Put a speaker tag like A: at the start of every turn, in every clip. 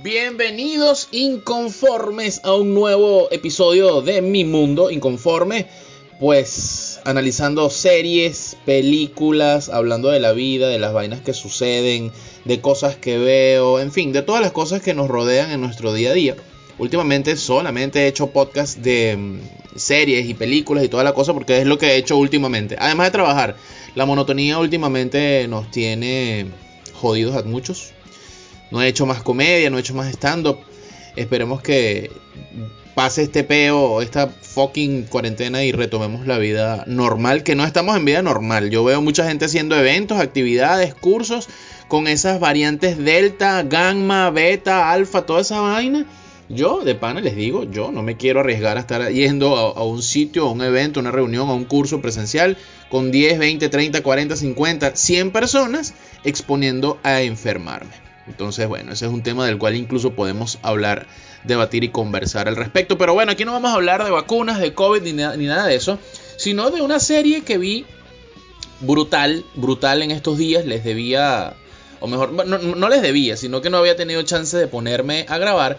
A: Bienvenidos inconformes a un nuevo episodio de Mi Mundo Inconforme. Pues analizando series, películas, hablando de la vida, de las vainas que suceden, de cosas que veo, en fin, de todas las cosas que nos rodean en nuestro día a día. Últimamente solamente he hecho podcast de mm, series y películas y toda la cosa porque es lo que he hecho últimamente. Además de trabajar, la monotonía últimamente nos tiene jodidos a muchos no he hecho más comedia, no he hecho más stand-up. Esperemos que pase este peo, esta fucking cuarentena y retomemos la vida normal, que no estamos en vida normal. Yo veo mucha gente haciendo eventos, actividades, cursos con esas variantes delta, gamma, beta, alfa, toda esa vaina. Yo, de pana, les digo, yo no me quiero arriesgar a estar yendo a, a, un sitio, a un evento, a una reunión, a un curso presencial con 10, 20, 30, 40, 50, 100 personas exponiendo a enfermarme. Entonces, bueno, ese es un tema del cual incluso podemos hablar, debatir y conversar al respecto. Pero bueno, aquí no vamos a hablar de vacunas, de COVID ni, ni nada de eso, sino de una serie que vi brutal, brutal en estos días. Les debía, o mejor, no, no les debía, sino que no había tenido chance de ponerme a grabar.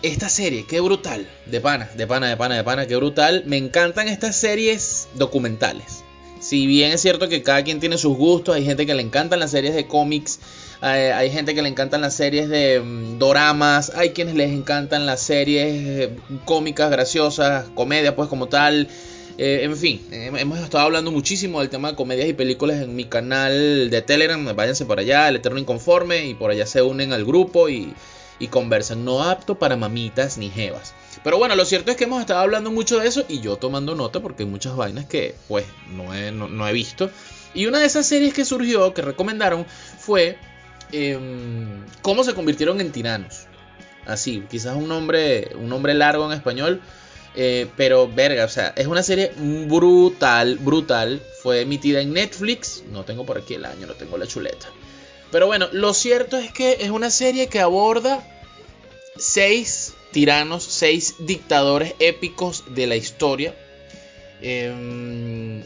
A: Esta serie, qué brutal, de pana, de pana, de pana, de pana, qué brutal. Me encantan estas series documentales. Si bien es cierto que cada quien tiene sus gustos, hay gente que le encantan las series de cómics, hay, gente que le encantan las series de um, doramas, hay quienes les encantan las series eh, cómicas, graciosas, comedia pues como tal. Eh, en fin, eh, hemos estado hablando muchísimo del tema de comedias y películas en mi canal de Telegram. Váyanse por allá, el Eterno Inconforme, y por allá se unen al grupo y, y conversan. No apto para mamitas ni jevas. Pero bueno, lo cierto es que hemos estado hablando mucho de eso y yo tomando nota porque hay muchas vainas que pues no he, visto. Y una de esas series que surgió, que recomendaron, fue eh, cómo se convirtieron en tiranos. Así, quizás un nombre, un nombre largo en español, eh, pero verga, o sea, es una serie brutal, brutal. Fue emitida en Netflix, no tengo por aquí el año, no tengo la chuleta. Pero bueno, lo cierto es que es una serie que aborda seis tiranos, seis dictadores épicos de la historia. Eh,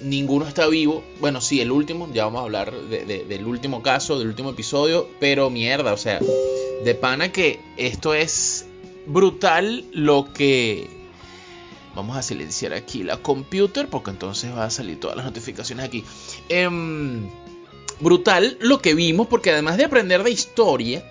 A: ninguno está vivo. Bueno, sí, el último. Ya vamos a hablar de, de, del último caso, del último episodio. Pero mierda, o sea, de pana que esto es brutal lo que... Vamos a silenciar aquí la computer porque entonces va a salir todas las notificaciones aquí. Eh, brutal lo que vimos porque además de aprender de historia,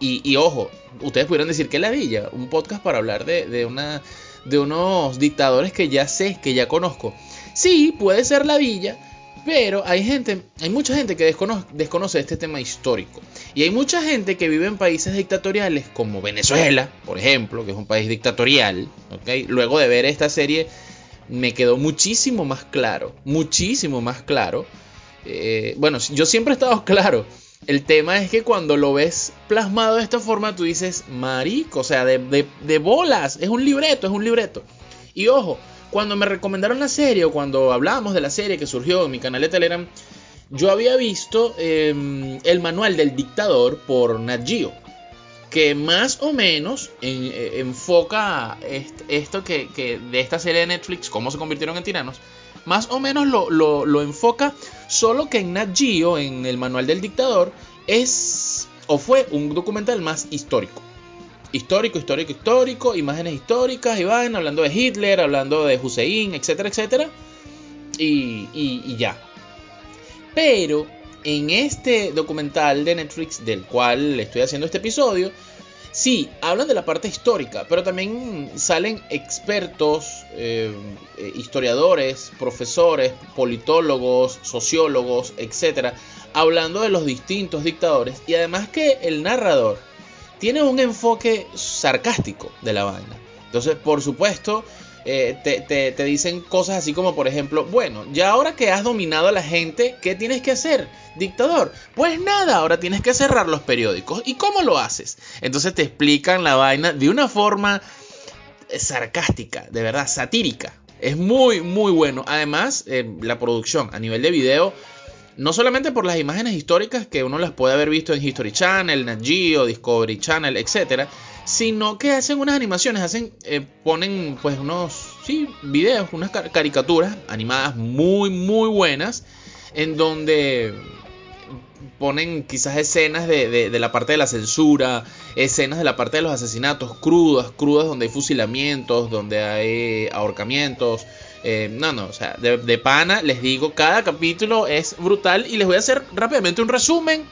A: y, ojo, ustedes pudieran decir que la villa, un podcast para hablar de, una, de unos dictadores que ya sé, que ya conozco. Sí, puede ser la villa, pero hay gente, hay mucha gente que desconoce, desconoce, este tema histórico. Y hay mucha gente que vive en países dictatoriales como Venezuela, por ejemplo, que es un país dictatorial. ¿okay? Luego de ver esta serie me quedó muchísimo más claro, muchísimo más claro. Eh, bueno, yo siempre he estado claro. El tema es que cuando lo ves plasmado de esta forma, tú dices, marico, o sea, de, de, de bolas, es un libreto, es un libreto. Y ojo, cuando me recomendaron la serie o cuando hablábamos de la serie que surgió en mi canal de Telegram, yo había visto eh, el manual del dictador por Nat que más o menos en, eh, enfoca est esto que, que, de esta serie de Netflix, cómo se convirtieron en tiranos, más o menos lo, lo, lo enfoca, solo que en Nat Geo, en el manual del dictador, es o fue un documental más histórico histórico, histórico, histórico, imágenes históricas y van hablando de Hitler, hablando de Hussein, etcétera, etcétera. Y, y, y, ya. Pero en este documental de Netflix, del cual estoy haciendo este episodio, sí, hablan de la parte histórica, pero también salen expertos, eh, historiadores, profesores, politólogos, sociólogos, etcétera, hablando de los distintos dictadores. Y además que el narrador tiene un enfoque sarcástico de la vaina. Entonces, por supuesto, eh, te, dicen cosas así como, por ejemplo, bueno, ya ahora que has dominado a la gente, ¿qué tienes que hacer, dictador? Pues nada, ahora tienes que cerrar los periódicos. ¿Y cómo lo haces? Entonces te explican la vaina de una forma eh, sarcástica, de verdad, satírica. Es muy, muy bueno. Además, eh, la producción a nivel de video no solamente por las imágenes históricas que uno las puede haber visto en History Channel, Nat Geo, Discovery Channel, etcétera, sino que hacen unas animaciones, hacen, eh, ponen pues unos, sí, videos, unas caricaturas animadas muy, muy buenas, en donde ponen quizás escenas de, la parte de la censura, escenas de la parte de los asesinatos crudas, crudas donde hay fusilamientos, donde hay ahorcamientos. Eh, no, no, o sea, de, de, pana les digo, cada capítulo es brutal y les voy a hacer rápidamente un resumen.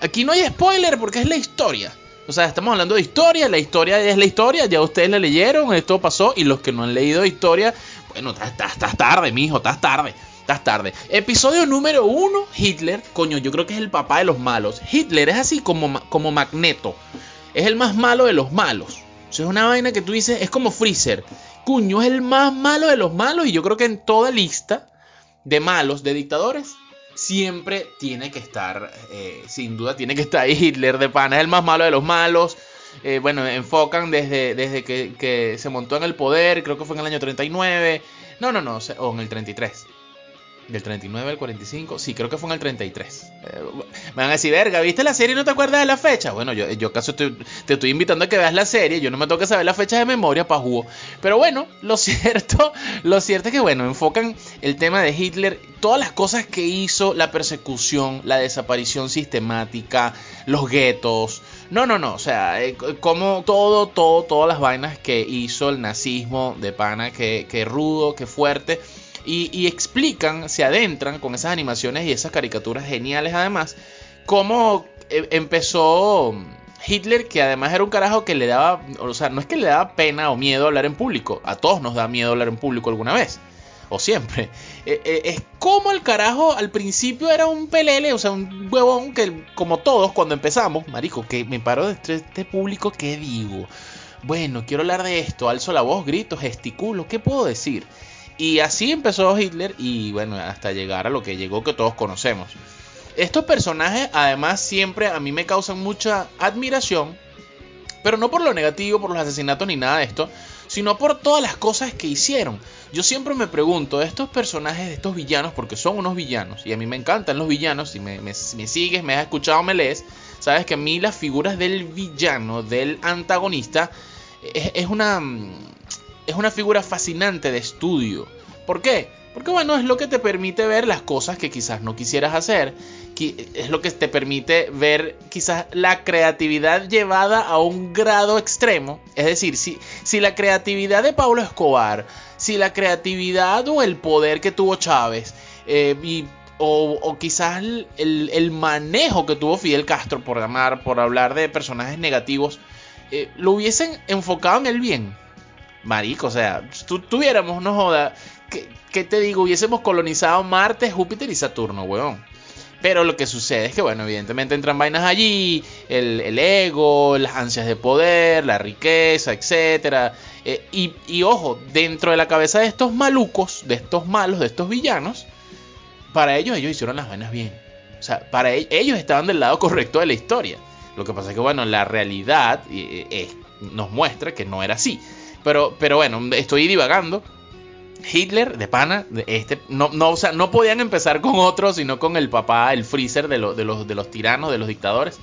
A: Aquí no hay spoiler porque es la historia. O sea, estamos hablando de historia, la historia es la historia, ya ustedes la leyeron, esto pasó, y los que no han leído historia, bueno, estás tarde, mijo, estás tarde, estás tarde. Episodio número uno, Hitler, coño, yo creo que es el papá de los malos. Hitler es así como, como Magneto, es el más malo de los malos. O sea, es una vaina que tú dices, es como Freezer. Cuño es el más malo de los malos y yo creo que en toda lista de malos, de dictadores, siempre tiene que estar, eh, sin duda tiene que estar ahí Hitler de pana, es el más malo de los malos. Eh, bueno, enfocan desde, desde que, que, se montó en el poder, creo que fue en el año 39, no, no, no, o en el 33. Del 39 al 45, sí, creo que fue en el 33. Eh, me van a decir, verga, ¿viste la serie y no te acuerdas de la fecha? Bueno, yo, yo caso te, estoy invitando a que veas la serie, yo no me que saber la fecha de memoria para jugo. Pero bueno, lo cierto, lo cierto es que bueno, enfocan el tema de Hitler, todas las cosas que hizo, la persecución, la desaparición sistemática, los guetos. No, no, no, o sea, eh, como todo, todo, todas las vainas que hizo el nazismo de pana, que, que rudo, que fuerte y, explican, se adentran con esas animaciones y esas caricaturas geniales además, cómo eh, empezó Hitler, que además era un carajo que le daba, o sea, no es que le daba pena o miedo hablar en público, a todos nos da miedo hablar en público alguna vez, o siempre. Eh, eh, es como el carajo al principio era un pelele, o sea, un huevón que como todos cuando empezamos, marico, que me paro de este, este público, ¿qué digo? Bueno, quiero hablar de esto, alzo la voz, grito, gesticulo, ¿qué puedo decir? Y así empezó Hitler y bueno, hasta llegar a lo que llegó que todos conocemos. Estos personajes además siempre a mí me causan mucha admiración, pero no por lo negativo, por los asesinatos ni nada de esto, sino por todas las cosas que hicieron. Yo siempre me pregunto, estos personajes, estos villanos, porque son unos villanos, y a mí me encantan los villanos, si me, sigues, me has escuchado, me lees, sabes que a mí las figuras del villano, del antagonista, es una es una figura fascinante de estudio. ¿Por qué? Porque bueno, es lo que te permite ver las cosas que quizás no quisieras hacer. Es lo que te permite ver quizás la creatividad llevada a un grado extremo. Es decir, si, si la creatividad de Pablo Escobar, si la creatividad o el poder que tuvo Chávez, eh, o, quizás el, manejo que tuvo Fidel Castro, por, llamar, por hablar de personajes negativos, eh, lo hubiesen enfocado en el bien Marico, o sea, si tuviéramos, no joda, ¿qué, te digo? Hubiésemos colonizado Marte, Júpiter y Saturno, weón. Pero lo que sucede es que, bueno, evidentemente entran vainas allí, el, ego, las ansias de poder, la riqueza, etc. Eh, y, y, ojo, dentro de la cabeza de estos malucos, de estos malos, de estos villanos, para ellos ellos hicieron las vainas bien. O sea, para ellos, ellos estaban del lado correcto de la historia. Lo que pasa es que, bueno, la realidad eh, nos muestra que no era así. Pero, pero bueno, estoy divagando. Hitler, de pana, este, no, no, o sea, no podían empezar con otro, sino con el papá, el freezer de, de, los, de los tiranos, de los dictadores.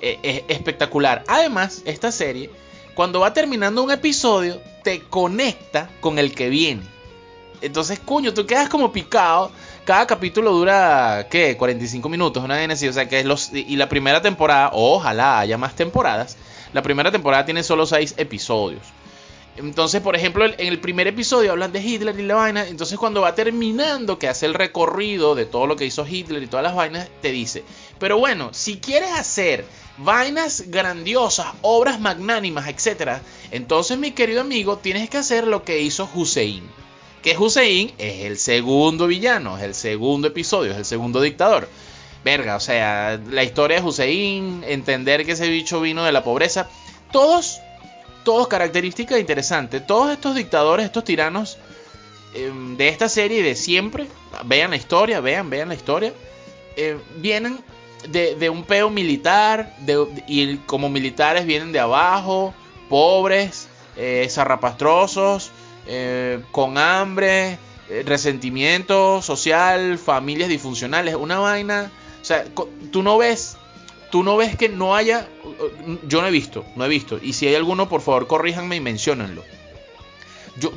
A: Eh, es espectacular. Además, esta serie, cuando va terminando un episodio, te conecta con el que viene. Entonces, cuño, tú quedas como picado. Cada capítulo dura, ¿qué? 45 minutos, una así. O sea, que es los. Y la primera temporada, ojalá haya más temporadas. La primera temporada tiene solo 6 episodios. Entonces, por ejemplo, en el primer episodio hablan de Hitler y la vaina. Entonces, cuando va terminando, que hace el recorrido de todo lo que hizo Hitler y todas las vainas, te dice: Pero bueno, si quieres hacer vainas grandiosas, obras magnánimas, etc., entonces, mi querido amigo, tienes que hacer lo que hizo Hussein. Que Hussein es el segundo villano, es el segundo episodio, es el segundo dictador. verga, o sea, la historia de Hussein, entender que ese bicho vino de la pobreza, todos, todos características interesantes, todos estos dictadores, estos tiranos em, de esta serie y de siempre, vean la historia, vean, vean la historia, eh, vienen de, un peo militar, y como militares vienen de abajo, pobres, eh, zarrapastrosos, eh, con hambre, eh, resentimiento social, familias disfuncionales, una vaina, o sea, tú no ves, tú no ves que no haya, yo no he visto, no he visto, y si hay alguno, por favor, corríjanme y menciónenlo.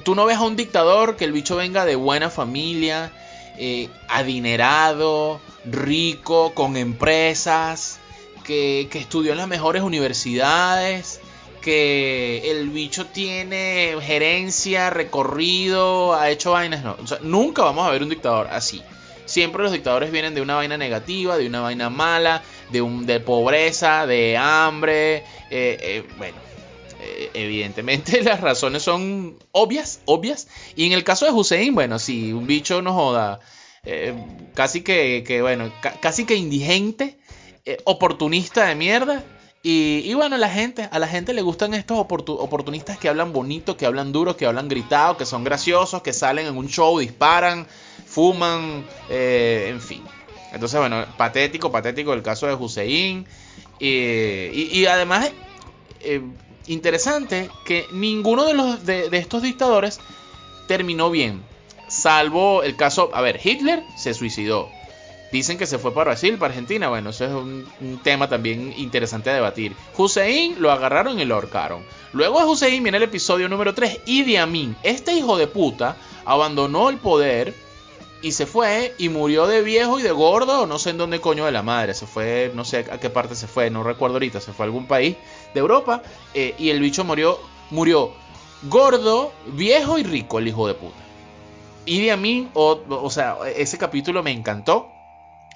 A: tú no ves a un dictador que el bicho venga de buena familia, eh, adinerado, rico, con empresas, que, estudió en las mejores universidades, que el bicho tiene gerencia, recorrido, ha hecho vainas. No, nunca vamos a ver un dictador así. Siempre los dictadores vienen de una vaina negativa, de una vaina mala, de, un, de pobreza, de hambre. Eh, eh, bueno, evidentemente las razones son obvias, obvias. Y en el caso de Hussein, bueno, si un bicho no joda, eh, casi que, bueno, casi que indigente, eh, oportunista de mierda. Y, bueno, la gente, a la gente le gustan estos oportunistas que hablan bonito, que hablan duro, que hablan gritado, que son graciosos, que salen en un show, disparan, fuman, eh, en fin. Entonces, bueno, patético, patético el caso de Hussein. y, además, interesante que ninguno de, los, de, estos dictadores terminó bien. Salvo el caso, a ver, Hitler se suicidó. Dicen que se fue para Brasil, para Argentina. Bueno, eso es un, tema también interesante a debatir. Hussein lo agarraron y lo ahorcaron. Luego de Hussein viene el episodio número 3. Idi Amin, este hijo de puta, abandonó el poder y se fue y murió de viejo y de gordo, no sé en dónde coño de la madre, se fue, no sé a qué parte se fue, no recuerdo ahorita, se fue a algún país de Europa eh, y el bicho murió, murió gordo, viejo y rico, el hijo de puta. Idi Amin, o, o sea, ese capítulo me encantó.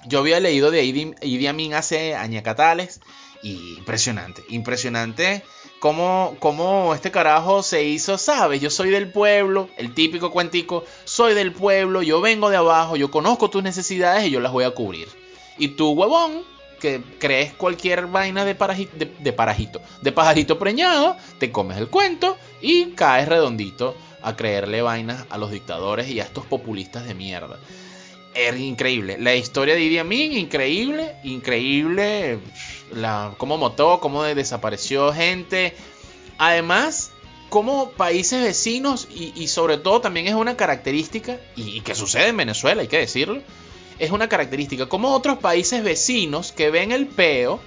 A: Yo había leído de Idi, Idi Amin hace añacatales y impresionante, impresionante cómo, cómo este carajo se hizo, ¿sabes? Yo soy del pueblo, el típico cuentico, soy del pueblo, yo vengo de abajo, yo conozco tus necesidades y yo las voy a cubrir. Y tú, huevón, que crees cualquier vaina de, parajito, de, pajarito preñado, te comes el cuento y caes redondito a creerle vainas a los dictadores y a estos populistas de mierda. Es increíble. La historia de Idi Amin, increíble, increíble. La, cómo motó, cómo desapareció gente. Además, como países vecinos, y, sobre todo también es una característica, y, que sucede en Venezuela, hay que decirlo, es una característica, como otros países vecinos que ven el peo,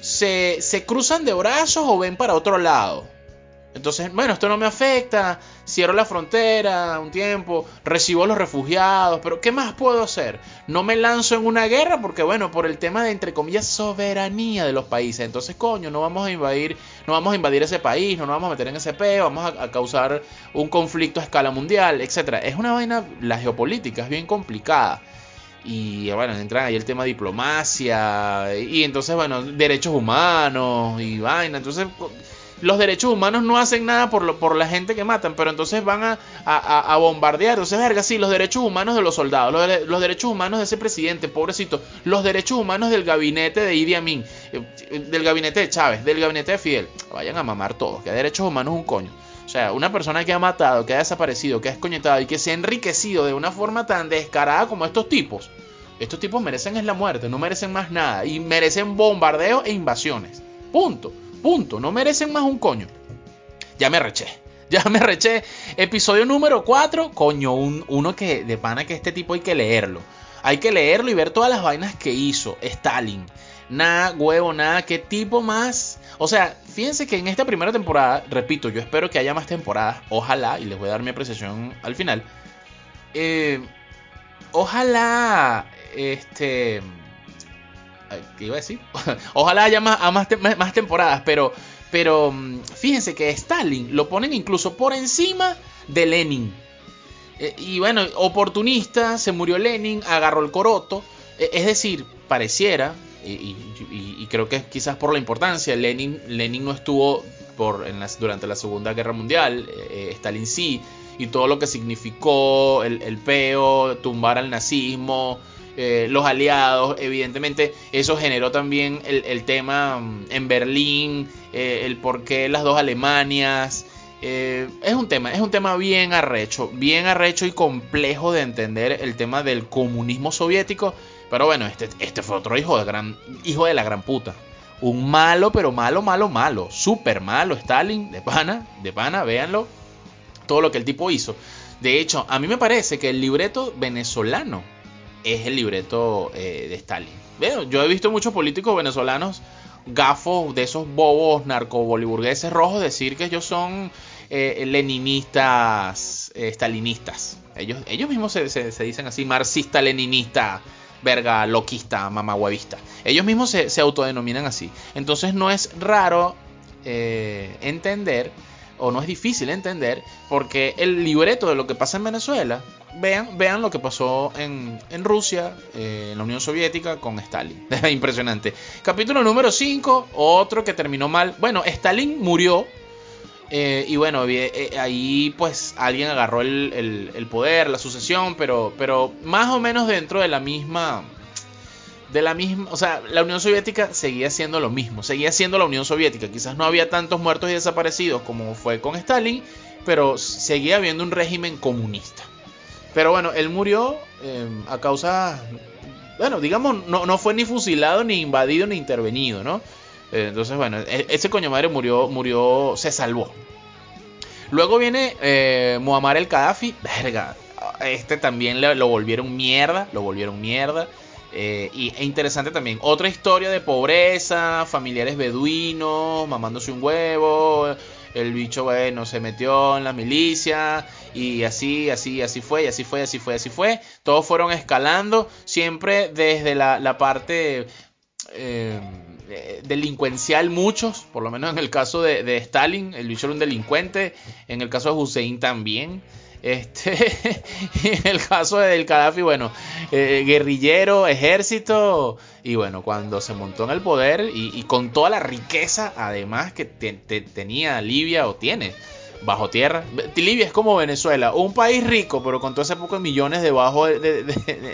A: se, se cruzan de brazos o ven para otro lado. Entonces, bueno, esto no me afecta, cierro la frontera un tiempo, recibo a los refugiados, pero ¿qué más puedo hacer? No me lanzo en una guerra porque, bueno, por el tema de, entre comillas, soberanía de los países. Entonces, coño, no vamos a invadir, no vamos a invadir ese país, no nos vamos a meter en ese peo, vamos a, causar un conflicto a escala mundial, etc. Es una vaina, la geopolítica es bien complicada. Y bueno, entra ahí el tema diplomacia, y entonces, bueno, derechos humanos y vaina. Entonces, los derechos humanos no hacen nada por, lo, por la gente que matan, pero entonces van a, bombardear. Entonces, verga, sí, los derechos humanos de los soldados, los, derechos humanos de ese presidente, pobrecito, los derechos humanos del gabinete de Idi Amin, eh, del gabinete de Chávez, del gabinete de Fidel. Vayan a mamar todos, que derechos humanos un coño. O sea, una persona que ha matado, que ha desaparecido, que ha escoñetado y que se ha enriquecido de una forma tan descarada como estos tipos. Estos tipos merecen es la muerte, no merecen más nada. Y merecen bombardeos e invasiones. Punto. Punto. No merecen más un coño. Ya me reché. Ya me reché. Episodio número 4. Coño, uno que de pana que este tipo hay que leerlo. Hay que leerlo y ver todas las vainas que hizo Stalin. Nada, huevo, nada. ¿Qué tipo más? O sea, fíjense que en esta primera temporada, repito, yo espero que haya más temporadas. Ojalá, y les voy a dar mi apreciación al final. Eh, ojalá, este ¿Qué iba a decir? Ojalá haya más, más, temporadas, pero, pero mm, fíjense que Stalin lo ponen incluso por encima de Lenin. Eh, y bueno, oportunista, se murió Lenin, agarró el coroto. E, es decir, pareciera, y, creo que quizás por la importancia, Lenin, Lenin no estuvo por, en durante la Segunda Guerra Mundial, eh, Stalin sí, y todo lo que significó el, el peo, tumbar al nazismo, eh, los aliados, evidentemente eso generó también el, tema mm, en Berlín, eh, el por qué las dos Alemanias. Eh, es un tema, es un tema bien arrecho, bien arrecho y complejo de entender el tema del comunismo soviético. Pero bueno, este, este fue otro hijo de gran, hijo de la gran puta. Un malo, pero malo, malo, malo. Súper malo. Stalin, de pana, de pana, véanlo. Todo lo que el tipo hizo. De hecho, a mí me parece que el libreto venezolano es el libreto eh, de Stalin. yo he visto muchos políticos venezolanos gafos de esos bobos narcoboliburgueses rojos decir que ellos son eh, leninistas, eh, stalinistas. Ellos, ellos mismos se, dicen así, marxista, leninista, verga, loquista, mamahuevista. Ellos mismos se, autodenominan así. Entonces no es raro entender o no es difícil entender, porque el libreto de lo que pasa en Venezuela, vean, vean lo que pasó en, Rusia, eh, en la Unión Soviética, con Stalin. Impresionante. Capítulo número 5, otro que terminó mal. Bueno, Stalin murió. Eh, y bueno, eh, ahí pues alguien agarró el, el, poder, la sucesión, pero, pero más o menos dentro de la misma de la misma, o sea, la Unión Soviética seguía siendo lo mismo, seguía siendo la Unión Soviética, quizás no había tantos muertos y desaparecidos como fue con Stalin, pero seguía habiendo un régimen comunista. Pero bueno, él murió em, a causa, bueno, digamos, no, no, fue ni fusilado, ni invadido, ni intervenido, ¿no? Eh, entonces, bueno, e, ese coño madre murió, murió, se salvó. Luego viene eh, Muammar el Gaddafi, verga, este también lo volvieron mierda, lo volvieron mierda. Eh, y, e interesante también, otra historia de pobreza, familiares beduinos, mamándose un huevo, el bicho, bueno, se metió en la milicia y así, así, así fue, y así fue, así fue, así fue. Todos fueron escalando, siempre desde la, parte eh, delincuencial, muchos, por lo menos en el caso de Stalin, el bicho era un delincuente, en el caso de Hussein también. Este, en el caso del Gaddafi, bueno, eh, guerrillero, ejército, y bueno, cuando se montó en el poder y, con toda la riqueza, además, que tenía Libia o tiene bajo tierra. Libia es como Venezuela, un país rico, pero con todo ese poco de millones debajo de,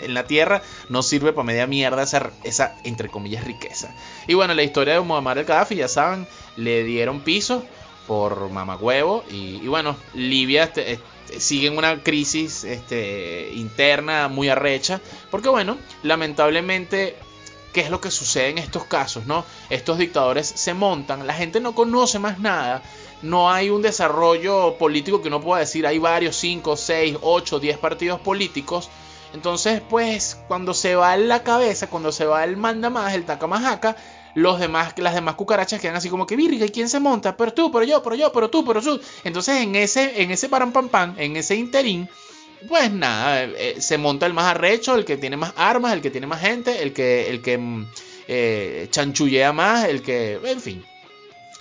A: en la tierra, no sirve para media mierda esa, esa, entre comillas, riqueza. Y bueno, la historia de Muammar el Gaddafi, ya saben, le dieron piso por mamagüevo, y, y bueno, Libia... Este, siguen una crisis este, interna muy arrecha, porque bueno, lamentablemente, ¿qué es lo que sucede en estos casos? no Estos dictadores se montan, la gente no conoce más nada, no hay un desarrollo político que uno pueda decir, hay varios, 5, 6, 8, 10 partidos políticos, entonces pues cuando se va la cabeza, cuando se va el manda más, el acá los demás, las demás cucarachas quedan así como que, virga, ¿y quién se monta? Pero tú, pero yo, pero yo, pero tú, pero tú. Entonces en ese, en ese pam en ese interín, pues nada, eh, se monta el más arrecho, el que tiene más armas, el que tiene más gente, el que, el que mm, eh, chanchullea más, el que, en fin.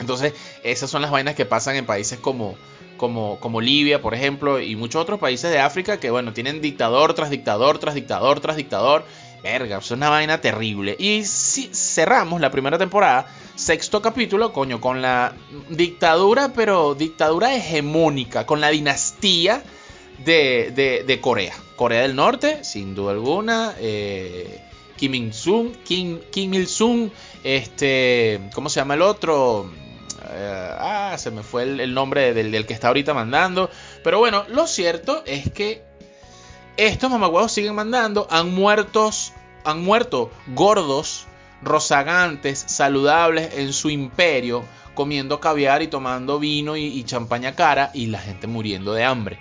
A: Entonces, esas son las vainas que pasan en países como, como, como Libia, por ejemplo, y muchos otros países de África que, bueno, tienen dictador tras dictador, tras dictador, tras dictador. Verga, es una vaina terrible. Y si cerramos la primera temporada, sexto capítulo, coño, con la dictadura, pero dictadura hegemónica, con la dinastía de, Corea. Corea del Norte, sin duda alguna. Eh, Kim Il-sung, Kim, Kim Il-sung, este, ¿cómo se llama el otro? Eh, ah, se me fue el, nombre del, del, que está ahorita mandando. Pero bueno, lo cierto es que estos mamaguados siguen mandando, han muertos, han muerto gordos, rozagantes, saludables en su imperio, comiendo caviar y tomando vino y, champaña cara y la gente muriendo de hambre.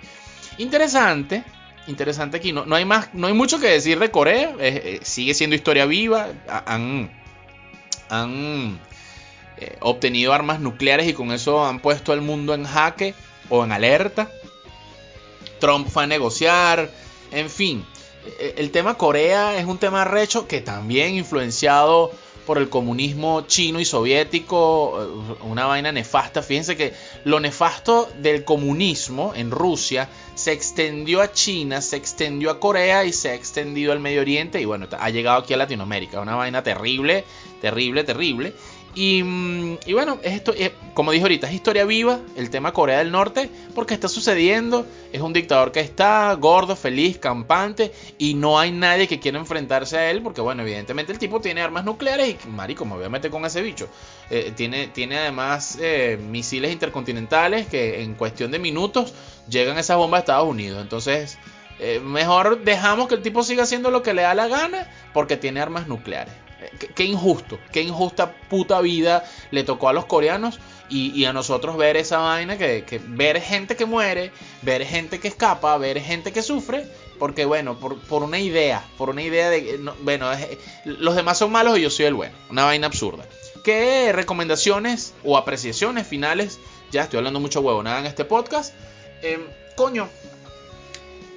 A: Interesante, interesante aquí. No, hay más, no hay mucho que decir de Corea. Eh, sigue siendo historia viva. Han, han eh, obtenido armas nucleares y con eso han puesto al mundo en jaque o en alerta. Trump fue a negociar. En fin, e, el tema Corea es un tema recho que también influenciado por el comunismo chino y soviético, eh, una vaina nefasta. Fíjense que lo nefasto del comunismo en Rusia se extendió a China, se extendió a Corea y se ha extendido al Medio Oriente y bueno, ha llegado aquí a Latinoamérica. Una vaina terrible, terrible, terrible. Y, bueno, esto, eh, como dije ahorita, es historia viva, el tema Corea del Norte, porque está sucediendo, es un dictador que está gordo, feliz, campante, y no hay nadie que quiera enfrentarse a él, porque bueno, evidentemente el tipo tiene armas nucleares y, marico, me voy a meter con ese bicho. Eh, tiene, tiene además eh, misiles intercontinentales que en cuestión de minutos llegan esas bombas a Estados Unidos. Entonces, mejor dejamos que el tipo siga haciendo lo que le da la gana, porque tiene armas nucleares. Qué, injusto, qué injusta puta vida le tocó a los coreanos y, a nosotros ver esa vaina, que, ver gente que muere, ver gente que escapa, ver gente que sufre, porque bueno, por, una idea, por una idea de, bueno, los demás son malos y yo soy el bueno, una vaina absurda. ¿Qué recomendaciones o apreciaciones finales? Ya estoy hablando mucho huevo, nada en este podcast. Em, coño,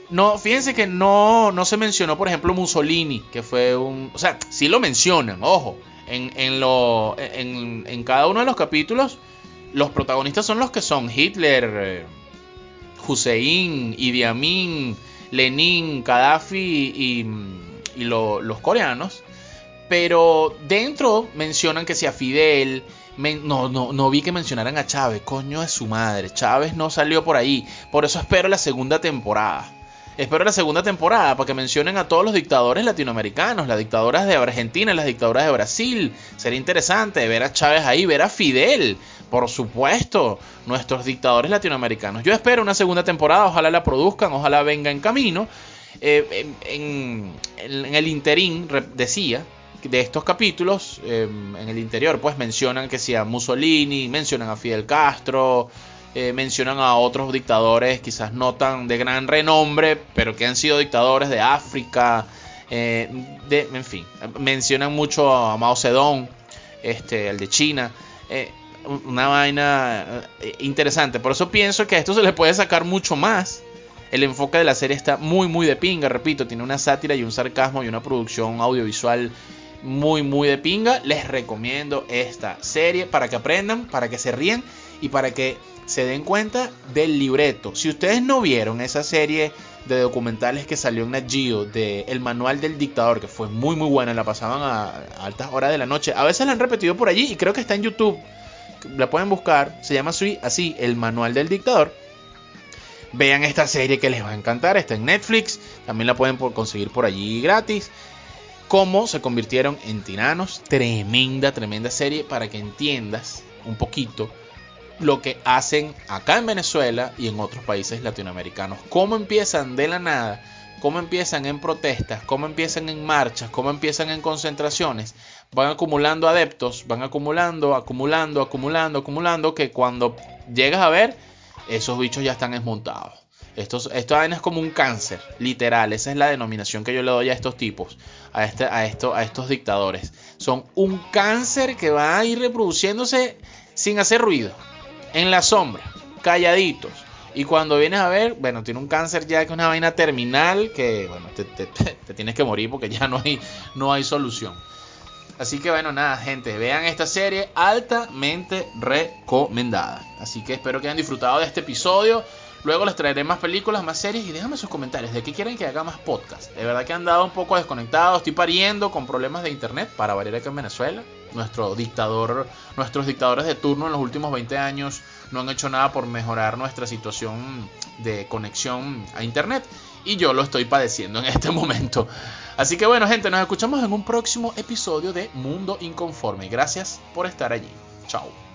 A: no, fíjense que no, no se mencionó, por ejemplo, Mussolini, que fue un. O sea, sí lo mencionan, ojo. En, en, lo, en, en cada uno de los capítulos, los protagonistas son los que son Hitler, eh, Hussein, Idi Amin, Lenin, Gaddafi y, y los coreanos. Pero dentro mencionan que sea Fidel. no, no, no vi que mencionaran a Chávez. Coño de su madre. Chávez no salió por ahí. Por eso espero la segunda temporada. Espero la segunda temporada para que mencionen a todos los dictadores latinoamericanos, las dictadoras de Argentina, las dictadoras de Brasil. Sería interesante ver a Chávez ahí, ver a Fidel, por supuesto, nuestros dictadores latinoamericanos. Yo espero una segunda temporada, ojalá la produzcan, ojalá venga en camino. Eh, en, el interín decía de estos capítulos, eh, en el interior, pues mencionan que sea Mussolini, mencionan a Fidel Castro, eh, mencionan a otros dictadores quizás no tan de gran renombre, pero que han sido dictadores de África, eh, de, en fin, mencionan mucho a Mao Zedong, este, el de China. Eh, una vaina interesante. Por eso pienso que a esto se le puede sacar mucho más. El enfoque de la serie está muy, muy de pinga. Repito, tiene una sátira y un sarcasmo y una producción audiovisual muy, muy de pinga. Les recomiendo esta serie para que aprendan, para que se ríen y para que se den cuenta del libreto. Si ustedes no vieron esa serie de documentales que salió en Nat Geo de El Manual del Dictador, que fue muy muy buena, la pasaban a, altas horas de la noche. A veces la han repetido por allí y creo que está en YouTube. La pueden buscar, se llama así, El Manual del Dictador. Vean esta serie que les va a encantar, está en Netflix, también la pueden conseguir por allí gratis. Cómo se convirtieron en tiranos, tremenda, tremenda serie para que entiendas un poquito lo que hacen acá en Venezuela y en otros países latinoamericanos. Cómo empiezan de la nada, cómo empiezan en protestas, cómo empiezan en marchas, cómo empiezan en concentraciones. Van acumulando adeptos, van acumulando, acumulando, acumulando, acumulando, que cuando llegas a ver, esos bichos ya están desmontados. Estos, esto es como un cáncer, literal. Esa es la denominación que yo le doy a estos tipos, a, este, a, esto, a estos dictadores. Son un cáncer que va a ir reproduciéndose sin hacer ruido en la sombra, calladitos. Y cuando vienes a ver, bueno, tiene un cáncer ya que es una vaina terminal que, bueno, te, tienes que morir porque ya no hay, no hay solución. Así que bueno, nada, gente, vean esta serie altamente recomendada. Así que espero que hayan disfrutado de este episodio. Luego les traeré más películas, más series y déjame sus comentarios de qué quieren que haga más podcast. De verdad que han dado un poco desconectados, estoy pariendo con problemas de internet para variar acá en Venezuela nuestro dictador, nuestros dictadores de turno en los últimos 20 años no han hecho nada por mejorar nuestra situación de conexión a internet y yo lo estoy padeciendo en este momento. Así que bueno, gente, nos escuchamos en un próximo episodio de Mundo Inconforme. Gracias por estar allí. Chao.